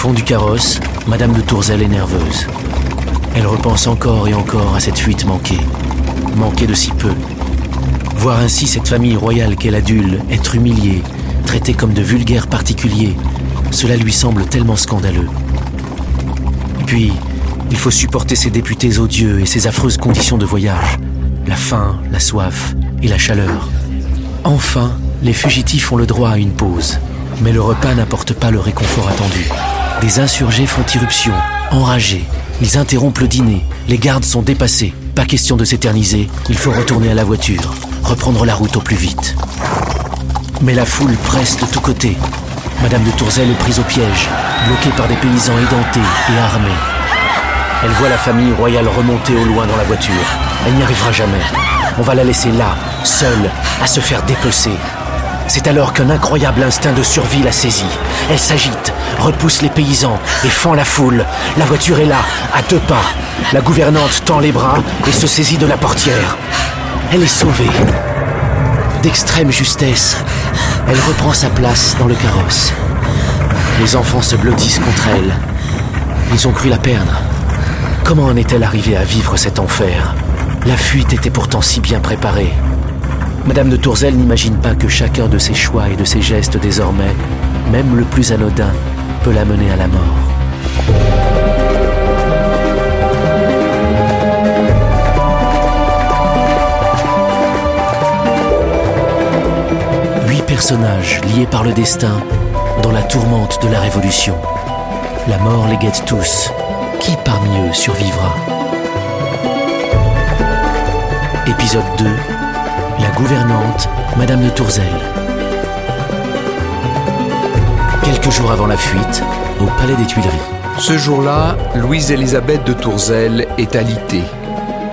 fond du carrosse, Madame de Tourzel est nerveuse. Elle repense encore et encore à cette fuite manquée. Manquée de si peu. Voir ainsi cette famille royale qu'elle adule être humiliée, traitée comme de vulgaires particuliers, cela lui semble tellement scandaleux. Puis, il faut supporter ces députés odieux et ces affreuses conditions de voyage. La faim, la soif et la chaleur. Enfin, les fugitifs ont le droit à une pause. Mais le repas n'apporte pas le réconfort attendu. Des insurgés font irruption, enragés. Ils interrompent le dîner. Les gardes sont dépassés. Pas question de s'éterniser. Il faut retourner à la voiture, reprendre la route au plus vite. Mais la foule presse de tous côtés. Madame de Tourzel est prise au piège, bloquée par des paysans édentés et armés. Elle voit la famille royale remonter au loin dans la voiture. Elle n'y arrivera jamais. On va la laisser là, seule, à se faire dépecer. C'est alors qu'un incroyable instinct de survie la saisit. Elle s'agite, repousse les paysans et fend la foule. La voiture est là, à deux pas. La gouvernante tend les bras et se saisit de la portière. Elle est sauvée. D'extrême justesse, elle reprend sa place dans le carrosse. Les enfants se blottissent contre elle. Ils ont cru la perdre. Comment en est-elle arrivée à vivre cet enfer? La fuite était pourtant si bien préparée. Madame de Tourzel n'imagine pas que chacun de ses choix et de ses gestes désormais, même le plus anodin, peut la mener à la mort. Huit personnages liés par le destin dans la tourmente de la Révolution. La mort les guette tous. Qui parmi eux survivra? Épisode 2 La gouvernante, Madame de Tourzel. Quelques jours avant la fuite, au Palais des Tuileries. Ce jour-là, Louise-Élisabeth de Tourzel est alitée.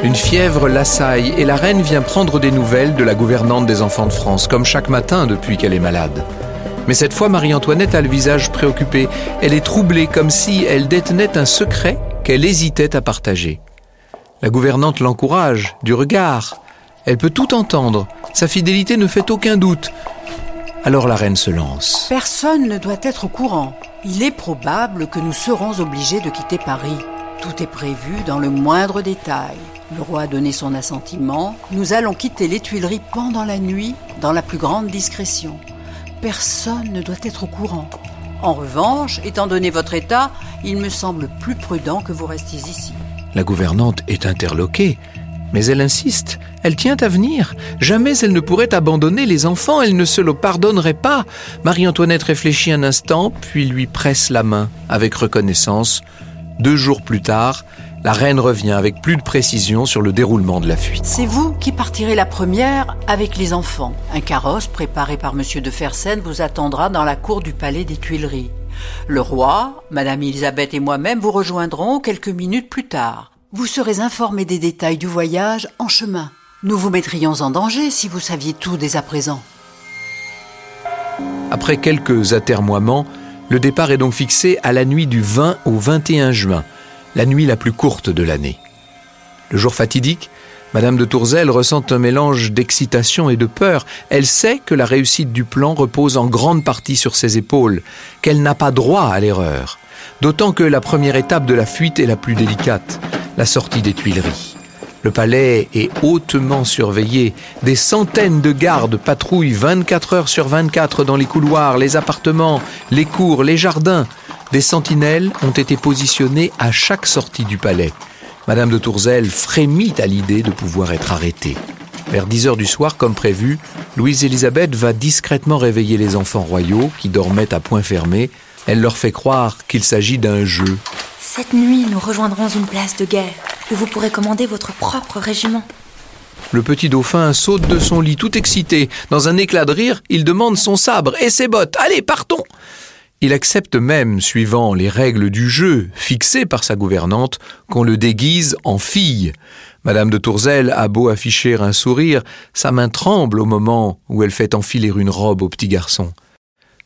Une fièvre l'assaille et la reine vient prendre des nouvelles de la gouvernante des enfants de France, comme chaque matin depuis qu'elle est malade. Mais cette fois, Marie-Antoinette a le visage préoccupé. Elle est troublée comme si elle détenait un secret qu'elle hésitait à partager. La gouvernante l'encourage, du regard. Elle peut tout entendre. Sa fidélité ne fait aucun doute. Alors la reine se lance. Personne ne doit être au courant. Il est probable que nous serons obligés de quitter Paris. Tout est prévu dans le moindre détail. Le roi a donné son assentiment. Nous allons quitter les Tuileries pendant la nuit, dans la plus grande discrétion. Personne ne doit être au courant. En revanche, étant donné votre état, il me semble plus prudent que vous restiez ici. La gouvernante est interloquée, mais elle insiste. Elle tient à venir. Jamais elle ne pourrait abandonner les enfants. Elle ne se le pardonnerait pas. Marie-Antoinette réfléchit un instant, puis lui presse la main avec reconnaissance. Deux jours plus tard, la reine revient avec plus de précision sur le déroulement de la fuite. C'est vous qui partirez la première avec les enfants. Un carrosse préparé par Monsieur de Fersen vous attendra dans la cour du palais des Tuileries. Le roi, Madame Elisabeth et moi-même vous rejoindrons quelques minutes plus tard. Vous serez informés des détails du voyage en chemin. Nous vous mettrions en danger si vous saviez tout dès à présent. Après quelques atermoiements, le départ est donc fixé à la nuit du 20 au 21 juin, la nuit la plus courte de l'année. Le jour fatidique, Madame de Tourzel ressent un mélange d'excitation et de peur. Elle sait que la réussite du plan repose en grande partie sur ses épaules, qu'elle n'a pas droit à l'erreur. D'autant que la première étape de la fuite est la plus délicate, la sortie des Tuileries. Le palais est hautement surveillé. Des centaines de gardes patrouillent 24 heures sur 24 dans les couloirs, les appartements, les cours, les jardins. Des sentinelles ont été positionnées à chaque sortie du palais. Madame de Tourzel frémit à l'idée de pouvoir être arrêtée. Vers 10 heures du soir, comme prévu, Louise-Élisabeth va discrètement réveiller les enfants royaux qui dormaient à point fermé. Elle leur fait croire qu'il s'agit d'un jeu. Cette nuit, nous rejoindrons une place de guerre où vous pourrez commander votre propre régiment. Le petit dauphin saute de son lit tout excité. Dans un éclat de rire, il demande son sabre et ses bottes. Allez, partons Il accepte même, suivant les règles du jeu fixées par sa gouvernante, qu'on le déguise en fille. Madame de Tourzel a beau afficher un sourire, sa main tremble au moment où elle fait enfiler une robe au petit garçon.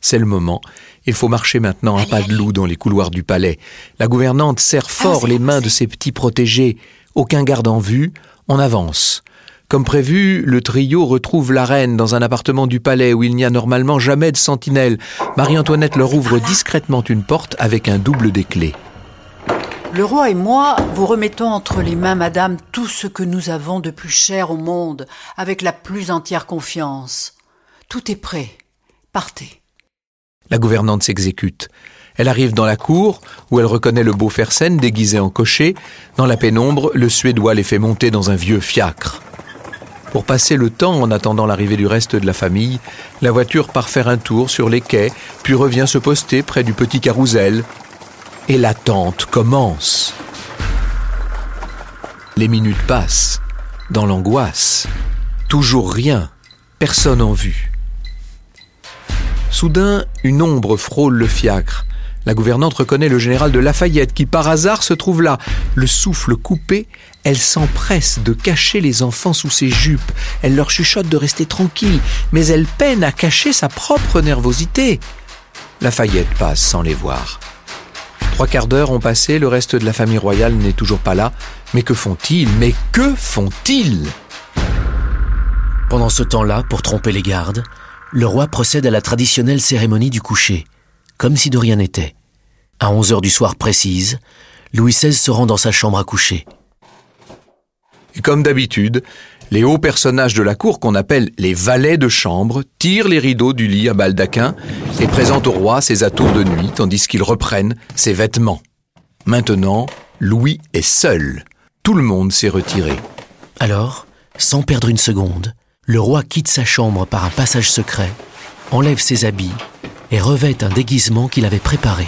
C'est le moment. Il faut marcher maintenant à pas de loup dans les couloirs du palais. La gouvernante serre fort les mains de ses petits protégés. Aucun garde en vue. On avance. Comme prévu, le trio retrouve la reine dans un appartement du palais où il n'y a normalement jamais de sentinelle. Marie-Antoinette leur ouvre discrètement une porte avec un double des clés. Le roi et moi vous remettons entre les mains, madame, tout ce que nous avons de plus cher au monde, avec la plus entière confiance. Tout est prêt. Partez. La gouvernante s'exécute. Elle arrive dans la cour, où elle reconnaît le beau Fersen déguisé en cocher. Dans la pénombre, le Suédois les fait monter dans un vieux fiacre. Pour passer le temps en attendant l'arrivée du reste de la famille, la voiture part faire un tour sur les quais, puis revient se poster près du petit carrousel. Et l'attente commence. Les minutes passent, dans l'angoisse. Toujours rien, personne en vue. Soudain, une ombre frôle le fiacre. La gouvernante reconnaît le général de Lafayette qui par hasard se trouve là. Le souffle coupé, elle s'empresse de cacher les enfants sous ses jupes. Elle leur chuchote de rester tranquilles, mais elle peine à cacher sa propre nervosité. Lafayette passe sans les voir. Trois quarts d'heure ont passé, le reste de la famille royale n'est toujours pas là. Mais que font-ils? Mais que font-ils? Pendant ce temps-là, pour tromper les gardes, le roi procède à la traditionnelle cérémonie du coucher, comme si de rien n'était. À 11 heures du soir précise, Louis XVI se rend dans sa chambre à coucher. Et comme d'habitude, les hauts personnages de la cour qu'on appelle les valets de chambre tirent les rideaux du lit à baldaquin et présentent au roi ses atours de nuit tandis qu'ils reprennent ses vêtements. Maintenant, Louis est seul. Tout le monde s'est retiré. Alors, sans perdre une seconde, le roi quitte sa chambre par un passage secret, enlève ses habits et revêt un déguisement qu'il avait préparé.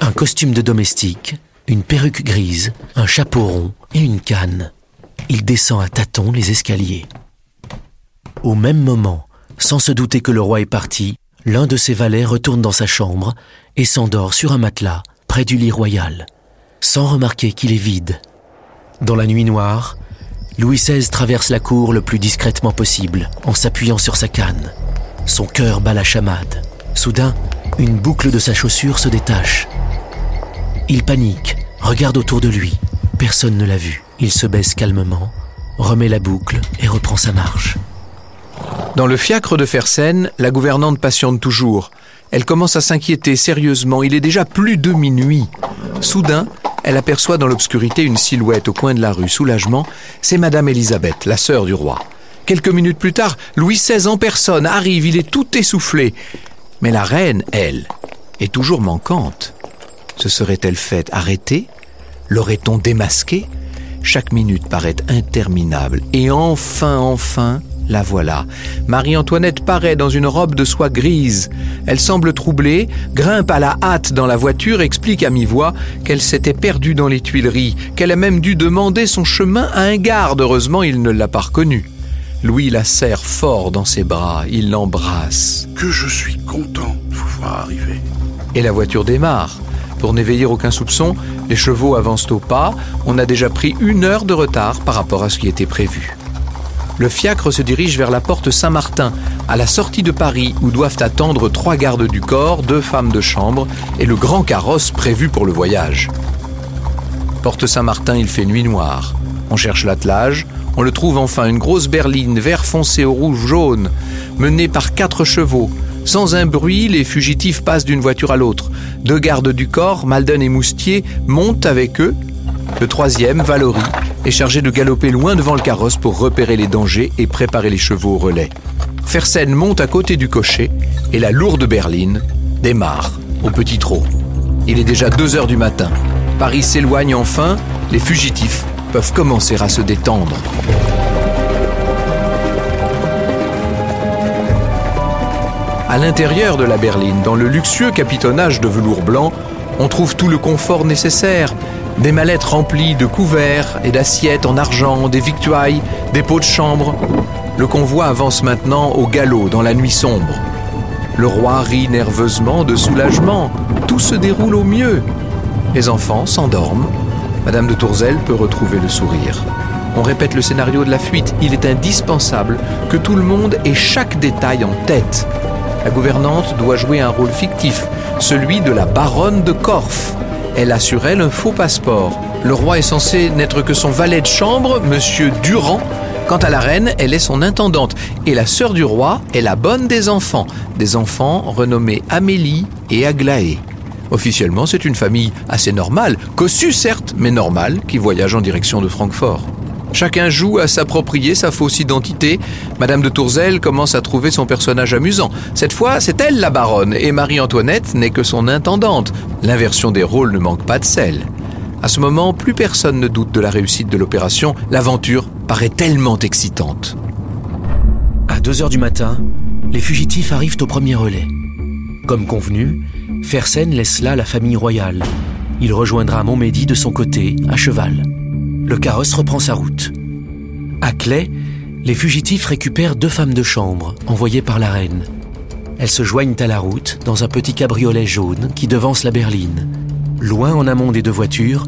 Un costume de domestique, une perruque grise, un chapeau rond et une canne. Il descend à tâtons les escaliers. Au même moment, sans se douter que le roi est parti, l'un de ses valets retourne dans sa chambre et s'endort sur un matelas près du lit royal, sans remarquer qu'il est vide. Dans la nuit noire, Louis XVI traverse la cour le plus discrètement possible, en s'appuyant sur sa canne. Son cœur bat la chamade. Soudain, une boucle de sa chaussure se détache. Il panique, regarde autour de lui. Personne ne l'a vu. Il se baisse calmement, remet la boucle et reprend sa marche. Dans le fiacre de Fersen, la gouvernante patiente toujours. Elle commence à s'inquiéter sérieusement. Il est déjà plus de minuit. Soudain, elle aperçoit dans l'obscurité une silhouette au coin de la rue. Soulagement, c'est Madame Élisabeth, la sœur du roi. Quelques minutes plus tard, Louis XVI en personne arrive, il est tout essoufflé. Mais la reine, elle, est toujours manquante. Se serait-elle faite arrêter? L'aurait-on démasquée? Chaque minute paraît interminable. Et enfin, enfin, la voilà. Marie-Antoinette paraît dans une robe de soie grise. Elle semble troublée, grimpe à la hâte dans la voiture, explique à mi-voix qu'elle s'était perdue dans les Tuileries, qu'elle a même dû demander son chemin à un garde. Heureusement, il ne l'a pas reconnue. Louis la serre fort dans ses bras, il l'embrasse. Que je suis content de vous voir arriver. Et la voiture démarre. Pour n'éveiller aucun soupçon, les chevaux avancent au pas. On a déjà pris une heure de retard par rapport à ce qui était prévu le fiacre se dirige vers la porte Saint-Martin, à la sortie de Paris, où doivent attendre trois gardes du corps, deux femmes de chambre et le grand carrosse prévu pour le voyage. Porte Saint-Martin, il fait nuit noire. On cherche l'attelage, on le trouve enfin une grosse berline vert foncé au rouge jaune, menée par quatre chevaux. Sans un bruit, les fugitifs passent d'une voiture à l'autre. Deux gardes du corps, Malden et Moustier, montent avec eux. Le troisième, Valory, est chargé de galoper loin devant le carrosse pour repérer les dangers et préparer les chevaux au relais. Fersen monte à côté du cocher et la lourde berline démarre au petit trot. Il est déjà 2 heures du matin. Paris s'éloigne enfin, les fugitifs peuvent commencer à se détendre. À l'intérieur de la berline, dans le luxueux capitonnage de velours blanc, on trouve tout le confort nécessaire, des mallettes remplies de couverts et d'assiettes en argent, des victuailles, des pots de chambre. Le convoi avance maintenant au galop dans la nuit sombre. Le roi rit nerveusement de soulagement. Tout se déroule au mieux. Les enfants s'endorment. Madame de Tourzel peut retrouver le sourire. On répète le scénario de la fuite. Il est indispensable que tout le monde ait chaque détail en tête. La gouvernante doit jouer un rôle fictif, celui de la baronne de Corfe. Elle a sur elle un faux passeport. Le roi est censé n'être que son valet de chambre, monsieur Durand, Quant à la reine, elle est son intendante. Et la sœur du roi est la bonne des enfants. Des enfants renommés Amélie et Aglaé. Officiellement, c'est une famille assez normale, cossue certes, mais normale, qui voyage en direction de Francfort. Chacun joue à s'approprier sa fausse identité. Madame de Tourzel commence à trouver son personnage amusant. Cette fois, c'est elle la baronne, et Marie-Antoinette n'est que son intendante. L'inversion des rôles ne manque pas de sel. À ce moment, plus personne ne doute de la réussite de l'opération. L'aventure paraît tellement excitante. À 2 heures du matin, les fugitifs arrivent au premier relais. Comme convenu, Fersen laisse là la famille royale. Il rejoindra Montmédy de son côté, à cheval. Le carrosse reprend sa route. À Clay, les fugitifs récupèrent deux femmes de chambre envoyées par la reine. Elles se joignent à la route dans un petit cabriolet jaune qui devance la berline. Loin en amont des deux voitures,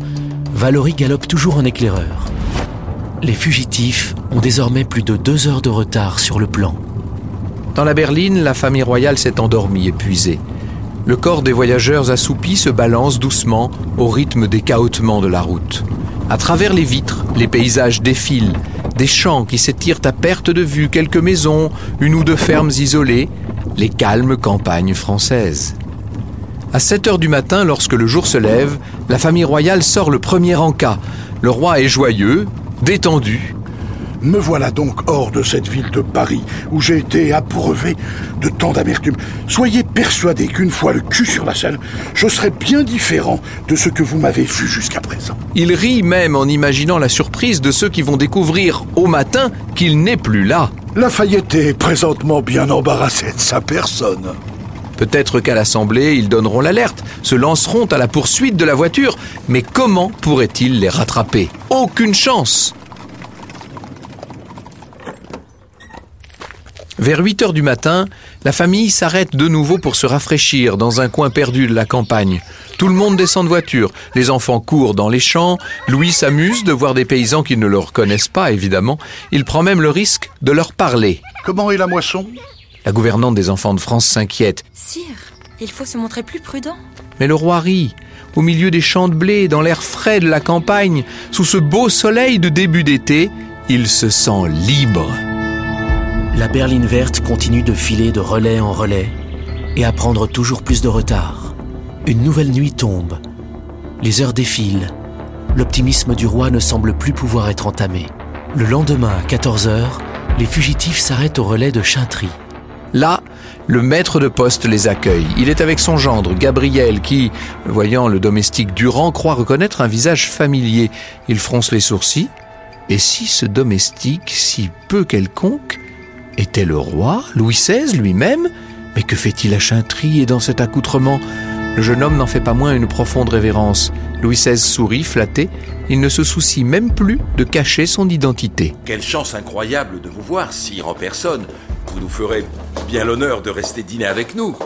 Valorie galope toujours en éclaireur. Les fugitifs ont désormais plus de deux heures de retard sur le plan. Dans la berline, la famille royale s'est endormie, épuisée. Le corps des voyageurs assoupis se balance doucement au rythme des cahotements de la route. À travers les vitres, les paysages défilent, des champs qui s'étirent à perte de vue, quelques maisons, une ou deux fermes isolées, les calmes campagnes françaises. À 7 heures du matin, lorsque le jour se lève, la famille royale sort le premier encas. Le roi est joyeux, détendu. Me voilà donc hors de cette ville de Paris, où j'ai été abreuvé de tant d'amertume. Soyez persuadés qu'une fois le cul sur la selle, je serai bien différent de ce que vous m'avez vu jusqu'à présent. Il rit même en imaginant la surprise de ceux qui vont découvrir au matin qu'il n'est plus là. Lafayette est présentement bien embarrassé de sa personne. Peut-être qu'à l'Assemblée, ils donneront l'alerte, se lanceront à la poursuite de la voiture, mais comment pourraient-ils les rattraper? Aucune chance Vers 8 heures du matin, la famille s'arrête de nouveau pour se rafraîchir dans un coin perdu de la campagne. Tout le monde descend de voiture, les enfants courent dans les champs, Louis s'amuse de voir des paysans qui ne le reconnaissent pas, évidemment. Il prend même le risque de leur parler. Comment est la moisson? La gouvernante des enfants de France s'inquiète. Sire, il faut se montrer plus prudent. Mais le roi rit. Au milieu des champs de blé, dans l'air frais de la campagne, sous ce beau soleil de début d'été, il se sent libre. La berline verte continue de filer de relais en relais et à prendre toujours plus de retard. Une nouvelle nuit tombe. Les heures défilent. L'optimisme du roi ne semble plus pouvoir être entamé. Le lendemain, à 14 heures, les fugitifs s'arrêtent au relais de Chintry. Là, le maître de poste les accueille. Il est avec son gendre, Gabriel, qui, voyant le domestique Durand, croit reconnaître un visage familier. Il fronce les sourcils. Et si ce domestique, si peu quelconque, était le roi, Louis XVI lui-même Mais que fait-il à Chintry et dans cet accoutrement? Le jeune homme n'en fait pas moins une profonde révérence. Louis XVI sourit, flatté. Il ne se soucie même plus de cacher son identité. Quelle chance incroyable de vous voir, sire, en personne. Vous nous ferez bien l'honneur de rester dîner avec nous.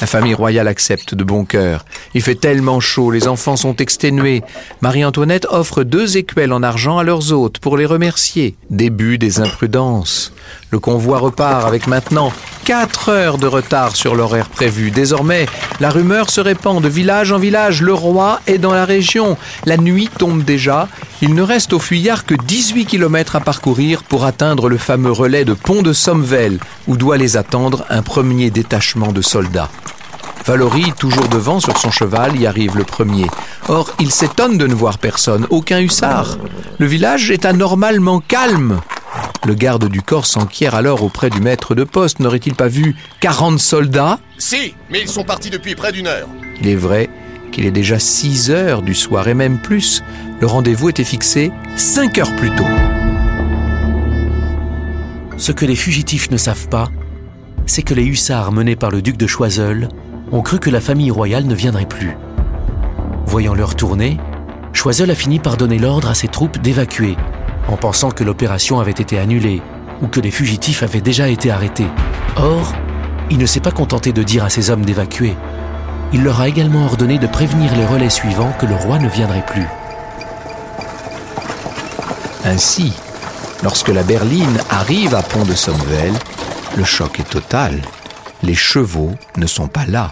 La famille royale accepte de bon cœur. Il fait tellement chaud, les enfants sont exténués. Marie-Antoinette offre deux écuelles en argent à leurs hôtes pour les remercier. Début des imprudences. Le convoi repart avec maintenant quatre heures de retard sur l'horaire prévu. Désormais, la rumeur se répand de village en village. Le roi est dans la région. La nuit tombe déjà. Il ne reste au fuyard que 18 km à parcourir pour atteindre le fameux relais de Pont de Sommevel, où doit les attendre un premier détachement de soldats. Valorie, toujours devant sur son cheval, y arrive le premier. Or, il s'étonne de ne voir personne, aucun hussard. Le village est anormalement calme. Le garde du corps s'enquiert alors auprès du maître de poste. N'aurait-il pas vu 40 soldats? Si, mais ils sont partis depuis près d'une heure. Il est vrai qu'il est déjà 6 heures du soir et même plus. Le rendez-vous était fixé 5 heures plus tôt. Ce que les fugitifs ne savent pas, c'est que les hussards menés par le duc de Choiseul ont cru que la famille royale ne viendrait plus. Voyant leur tourner, Choiseul a fini par donner l'ordre à ses troupes d'évacuer, en pensant que l'opération avait été annulée ou que les fugitifs avaient déjà été arrêtés. Or, il ne s'est pas contenté de dire à ses hommes d'évacuer. Il leur a également ordonné de prévenir les relais suivants que le roi ne viendrait plus. Ainsi, lorsque la berline arrive à Pont de Sommevel, le choc est total. Les chevaux ne sont pas là.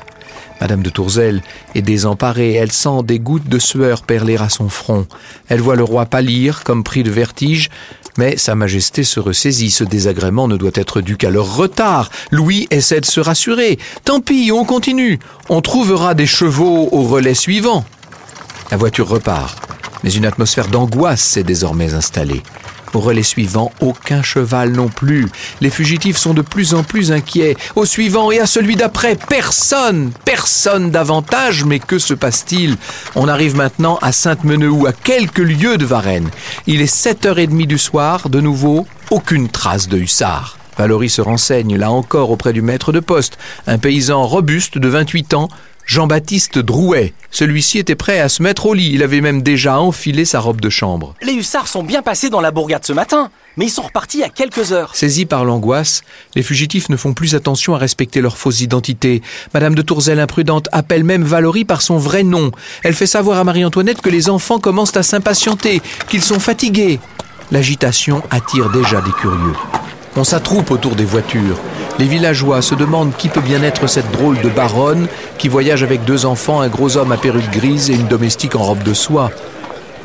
Madame de Tourzel est désemparée, elle sent des gouttes de sueur perler à son front. Elle voit le roi pâlir comme pris de vertige. Mais Sa Majesté se ressaisit, ce désagrément ne doit être dû qu'à leur retard. Louis essaie de se rassurer. Tant pis, on continue. On trouvera des chevaux au relais suivant. La voiture repart, mais une atmosphère d'angoisse s'est désormais installée. Au relais suivant, aucun cheval non plus. Les fugitifs sont de plus en plus inquiets. Au suivant et à celui d'après, personne, personne davantage. Mais que se passe-t-il? On arrive maintenant à Sainte-Menehould, à quelques lieues de Varennes. Il est 7h30 du soir, de nouveau, aucune trace de hussard. Valorie se renseigne là encore auprès du maître de poste, un paysan robuste de 28 ans, Jean-Baptiste Drouet. Celui-ci était prêt à se mettre au lit, il avait même déjà enfilé sa robe de chambre. Les hussards sont bien passés dans la bourgade ce matin, mais ils sont repartis à quelques heures. Saisis par l'angoisse, les fugitifs ne font plus attention à respecter leur fausse identité. Madame de Tourzel imprudente appelle même Valorie par son vrai nom. Elle fait savoir à Marie-Antoinette que les enfants commencent à s'impatienter, qu'ils sont fatigués. L'agitation attire déjà des curieux. On s'attroupe autour des voitures. Les villageois se demandent qui peut bien être cette drôle de baronne qui voyage avec deux enfants, un gros homme à perruque grise et une domestique en robe de soie.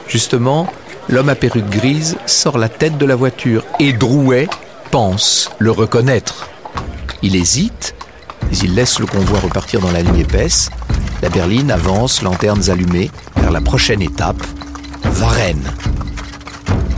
Justement, l'homme à perruque grise sort la tête de la voiture et Drouet pense le reconnaître. Il hésite, mais il laisse le convoi repartir dans la nuit épaisse. La berline avance, lanternes allumées, vers la prochaine étape, Varennes.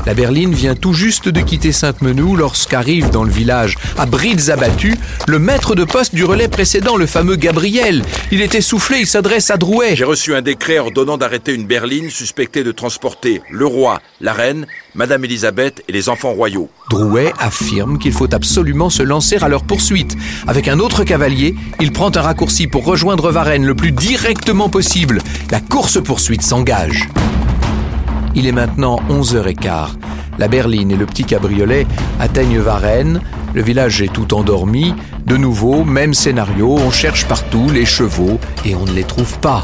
La berline vient tout juste de quitter Sainte-Menou lorsqu'arrive dans le village, à brides abattues, le maître de poste du relais précédent, le fameux Gabriel. Il est essoufflé, il s'adresse à Drouet. J'ai reçu un décret ordonnant d'arrêter une berline suspectée de transporter le roi, la reine, Madame Elisabeth et les enfants royaux. Drouet affirme qu'il faut absolument se lancer à leur poursuite. Avec un autre cavalier, il prend un raccourci pour rejoindre Varennes le plus directement possible. La course-poursuite s'engage. Il est maintenant 11h15. La berline et le petit cabriolet atteignent Varennes. Le village est tout endormi. De nouveau, même scénario, on cherche partout les chevaux et on ne les trouve pas.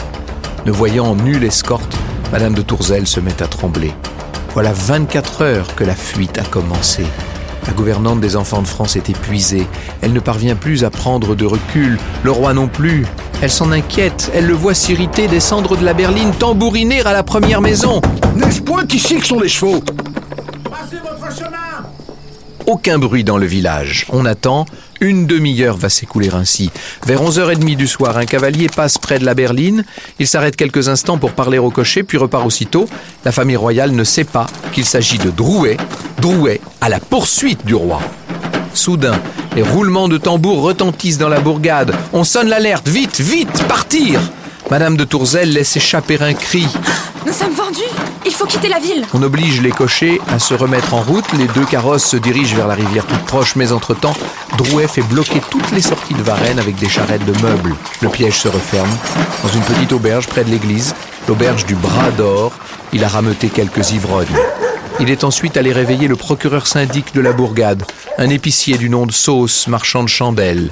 Ne voyant nulle escorte, Madame de Tourzel se met à trembler. Voilà 24 heures que la fuite a commencé. La gouvernante des enfants de France est épuisée. Elle ne parvient plus à prendre de recul. Le roi non plus. Elle s'en inquiète. Elle le voit s'irriter, descendre de la berline, tambouriner à la première maison. N'est-ce point qu'ici que sont les chevaux? Aucun bruit dans le village. On attend. Une demi-heure va s'écouler ainsi. Vers 11h30 du soir, un cavalier passe près de la berline. Il s'arrête quelques instants pour parler au cocher, puis repart aussitôt. La famille royale ne sait pas qu'il s'agit de Drouet. Drouet à la poursuite du roi. Soudain, les roulements de tambour retentissent dans la bourgade. On sonne l'alerte. Vite, vite, partir Madame de Tourzel laisse échapper un cri. Nous sommes vendus Il faut quitter la ville On oblige les cochers à se remettre en route. Les deux carrosses se dirigent vers la rivière toute proche, mais entre-temps, Drouet fait bloquer toutes les sorties de Varennes avec des charrettes de meubles. Le piège se referme. Dans une petite auberge près de l'église, l'auberge du Bras d'Or, il a rameuté quelques ivrognes. Il est ensuite allé réveiller le procureur syndic de la bourgade, un épicier du nom de Sauce, marchand de chandelles.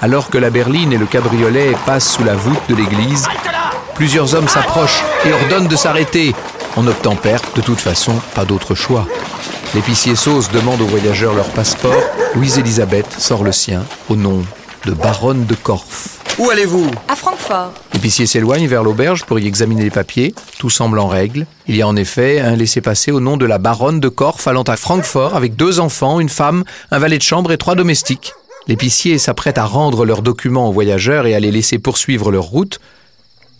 Alors que la berline et le cabriolet passent sous la voûte de l'église, plusieurs hommes s'approchent et ordonnent de s'arrêter. On obtempère, de toute façon, pas d'autre choix. L'épicier Sauce demande aux voyageurs leur passeport. Louise-Élisabeth sort le sien au nom de baronne de Corfe. Où allez-vous? À Francfort. L'épicier s'éloigne vers l'auberge pour y examiner les papiers. Tout semble en règle. Il y a en effet un laissez-passer au nom de la baronne de Corfe allant à Francfort avec deux enfants, une femme, un valet de chambre et trois domestiques. L'épicier s'apprête à rendre leurs documents aux voyageurs et à les laisser poursuivre leur route.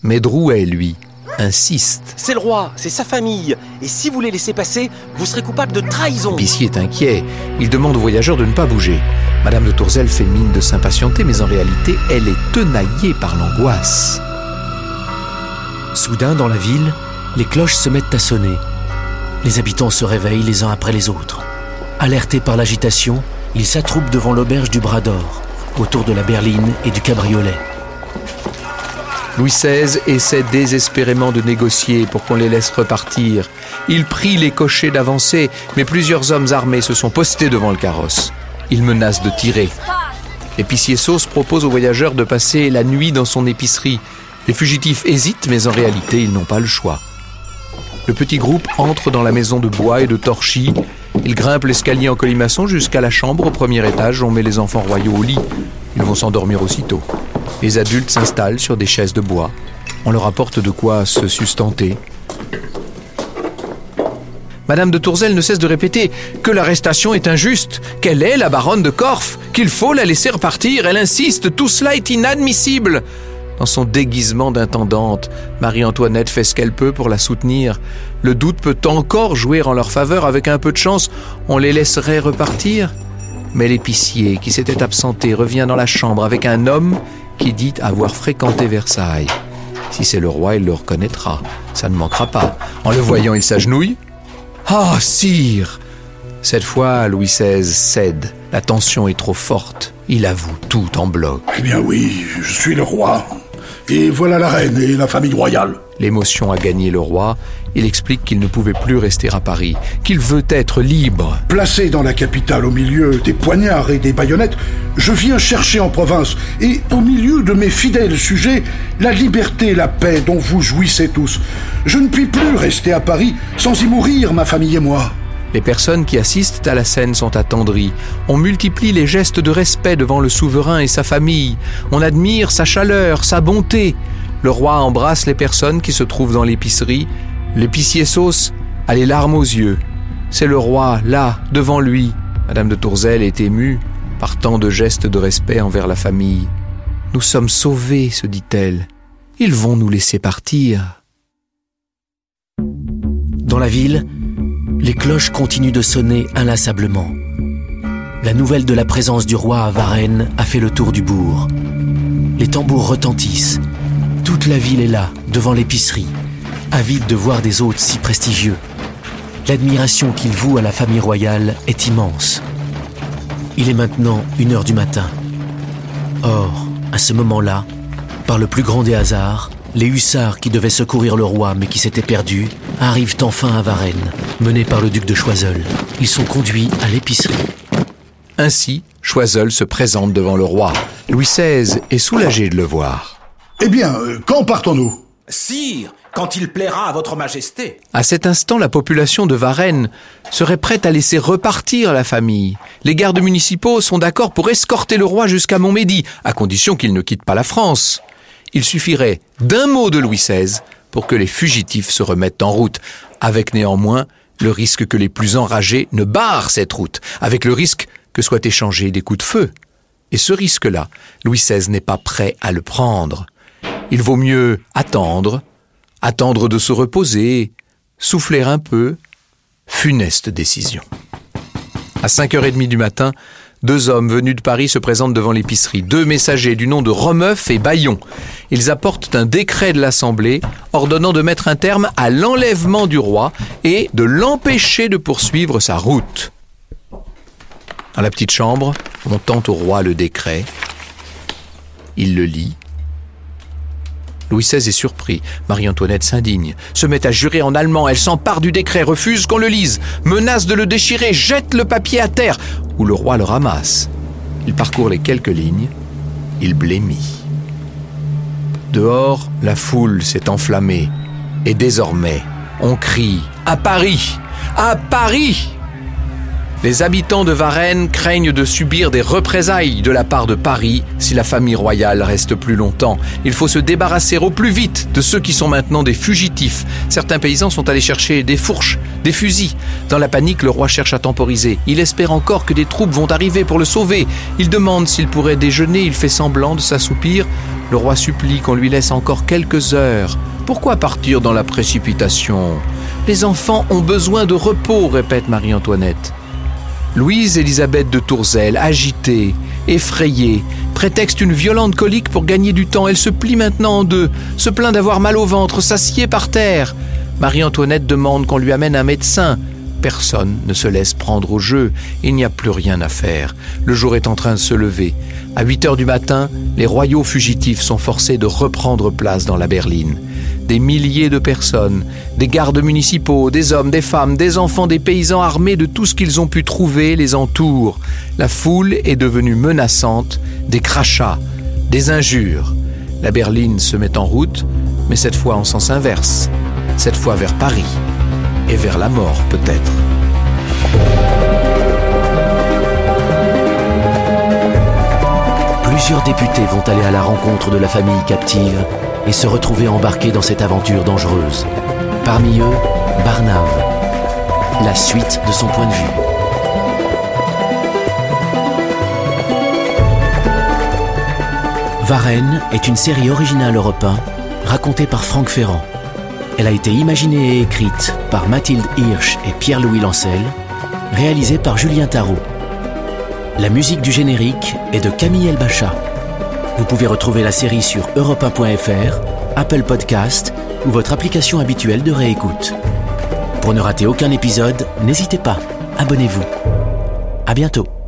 Mais Drouet, lui, insiste. C'est le roi, c'est sa famille. Et si vous les laissez passer, vous serez coupable de trahison. L'épicier est inquiet. Il demande aux voyageurs de ne pas bouger. Madame de Tourzel fait mine de s'impatienter, mais en réalité, elle est tenaillée par l'angoisse. Soudain, dans la ville, les cloches se mettent à sonner. Les habitants se réveillent les uns après les autres. Alertés par l'agitation, ils s'attroupent devant l'auberge du Bras d'Or, autour de la berline et du cabriolet. Louis XVI essaie désespérément de négocier pour qu'on les laisse repartir. Il prie les cochers d'avancer, mais plusieurs hommes armés se sont postés devant le carrosse. Ils menacent de tirer. L'épicier Sauce propose aux voyageurs de passer la nuit dans son épicerie. Les fugitifs hésitent, mais en réalité, ils n'ont pas le choix. Le petit groupe entre dans la maison de bois et de torchis. Ils grimpent l'escalier en colimaçon jusqu'à la chambre au premier étage. On met les enfants royaux au lit. Ils vont s'endormir aussitôt. Les adultes s'installent sur des chaises de bois. On leur apporte de quoi se sustenter. Madame de Tourzel ne cesse de répéter que l'arrestation est injuste, qu'elle est la baronne de Corfe, qu'il faut la laisser repartir. Elle insiste, tout cela est inadmissible. Dans son déguisement d'intendante, Marie-Antoinette fait ce qu'elle peut pour la soutenir. Le doute peut encore jouer en leur faveur. Avec un peu de chance, on les laisserait repartir. Mais l'épicier, qui s'était absenté, revient dans la chambre avec un homme qui dit avoir fréquenté Versailles. Si c'est le roi, il le reconnaîtra. Ça ne manquera pas. En le voyant, il s'agenouille. Ah, sire Cette fois, Louis XVI cède. La tension est trop forte. Il avoue tout en bloc. Eh bien oui, je suis le roi. Et voilà la reine et la famille royale. L'émotion a gagné le roi. Il explique qu'il ne pouvait plus rester à Paris, qu'il veut être libre. Placé dans la capitale au milieu des poignards et des baïonnettes, je viens chercher en province et au milieu de mes fidèles sujets la liberté et la paix dont vous jouissez tous. Je ne puis plus rester à Paris sans y mourir, ma famille et moi. Les personnes qui assistent à la scène sont attendries. On multiplie les gestes de respect devant le souverain et sa famille. On admire sa chaleur, sa bonté. Le roi embrasse les personnes qui se trouvent dans l'épicerie. L'épicier sauce a les larmes aux yeux. C'est le roi, là, devant lui. Madame de Tourzel est émue par tant de gestes de respect envers la famille. Nous sommes sauvés, se dit-elle. Ils vont nous laisser partir. Dans la ville, les cloches continuent de sonner inlassablement. La nouvelle de la présence du roi à Varennes a fait le tour du bourg. Les tambours retentissent. Toute la ville est là, devant l'épicerie, avide de voir des hôtes si prestigieux. L'admiration qu'il voue à la famille royale est immense. Il est maintenant une heure du matin. Or, à ce moment-là, par le plus grand des hasards, les hussards qui devaient secourir le roi mais qui s'étaient perdus arrivent enfin à Varennes, menés par le duc de Choiseul. Ils sont conduits à l'épicerie. Ainsi, Choiseul se présente devant le roi. Louis XVI est soulagé de le voir. Eh bien, euh, quand partons-nous? Sire, quand il plaira à votre majesté. À cet instant, la population de Varennes serait prête à laisser repartir la famille. Les gardes municipaux sont d'accord pour escorter le roi jusqu'à Montmédy, à condition qu'il ne quitte pas la France. Il suffirait d'un mot de Louis XVI pour que les fugitifs se remettent en route, avec néanmoins le risque que les plus enragés ne barrent cette route, avec le risque que soient échangés des coups de feu. Et ce risque-là, Louis XVI n'est pas prêt à le prendre. Il vaut mieux attendre, attendre de se reposer, souffler un peu. Funeste décision. À 5h30 du matin, deux hommes venus de Paris se présentent devant l'épicerie, deux messagers du nom de Romeuf et Bayon. Ils apportent un décret de l'Assemblée ordonnant de mettre un terme à l'enlèvement du roi et de l'empêcher de poursuivre sa route. Dans la petite chambre, on tend au roi le décret. Il le lit. Louis XVI est surpris. Marie-Antoinette s'indigne, se met à jurer en allemand. Elle s'empare du décret, refuse qu'on le lise, menace de le déchirer, jette le papier à terre, où le roi le ramasse. Il parcourt les quelques lignes. Il blêmit. Dehors, la foule s'est enflammée. Et désormais, on crie À Paris À Paris les habitants de Varennes craignent de subir des représailles de la part de Paris si la famille royale reste plus longtemps. Il faut se débarrasser au plus vite de ceux qui sont maintenant des fugitifs. Certains paysans sont allés chercher des fourches, des fusils. Dans la panique, le roi cherche à temporiser. Il espère encore que des troupes vont arriver pour le sauver. Il demande s'il pourrait déjeuner, il fait semblant de s'assoupir. Le roi supplie qu'on lui laisse encore quelques heures. Pourquoi partir dans la précipitation? Les enfants ont besoin de repos, répète Marie-Antoinette. Louise-Élisabeth de Tourzel, agitée, effrayée, prétexte une violente colique pour gagner du temps. Elle se plie maintenant en deux, se plaint d'avoir mal au ventre, s'assied par terre. Marie-Antoinette demande qu'on lui amène un médecin. Personne ne se laisse prendre au jeu. Il n'y a plus rien à faire. Le jour est en train de se lever. À 8 heures du matin, les royaux fugitifs sont forcés de reprendre place dans la berline des milliers de personnes, des gardes municipaux, des hommes, des femmes, des enfants, des paysans armés de tout ce qu'ils ont pu trouver les entourent. La foule est devenue menaçante, des crachats, des injures. La berline se met en route, mais cette fois en sens inverse, cette fois vers Paris, et vers la mort peut-être. Plusieurs députés vont aller à la rencontre de la famille captive et se retrouver embarqués dans cette aventure dangereuse. Parmi eux, Barnave. la suite de son point de vue. Varenne est une série originale Europe 1 racontée par Franck Ferrand. Elle a été imaginée et écrite par Mathilde Hirsch et Pierre-Louis Lancel, réalisée par Julien Tarot. La musique du générique est de Camille Elbacha. Vous pouvez retrouver la série sur europe1.fr, Apple Podcast ou votre application habituelle de réécoute. Pour ne rater aucun épisode, n'hésitez pas, abonnez-vous. À bientôt.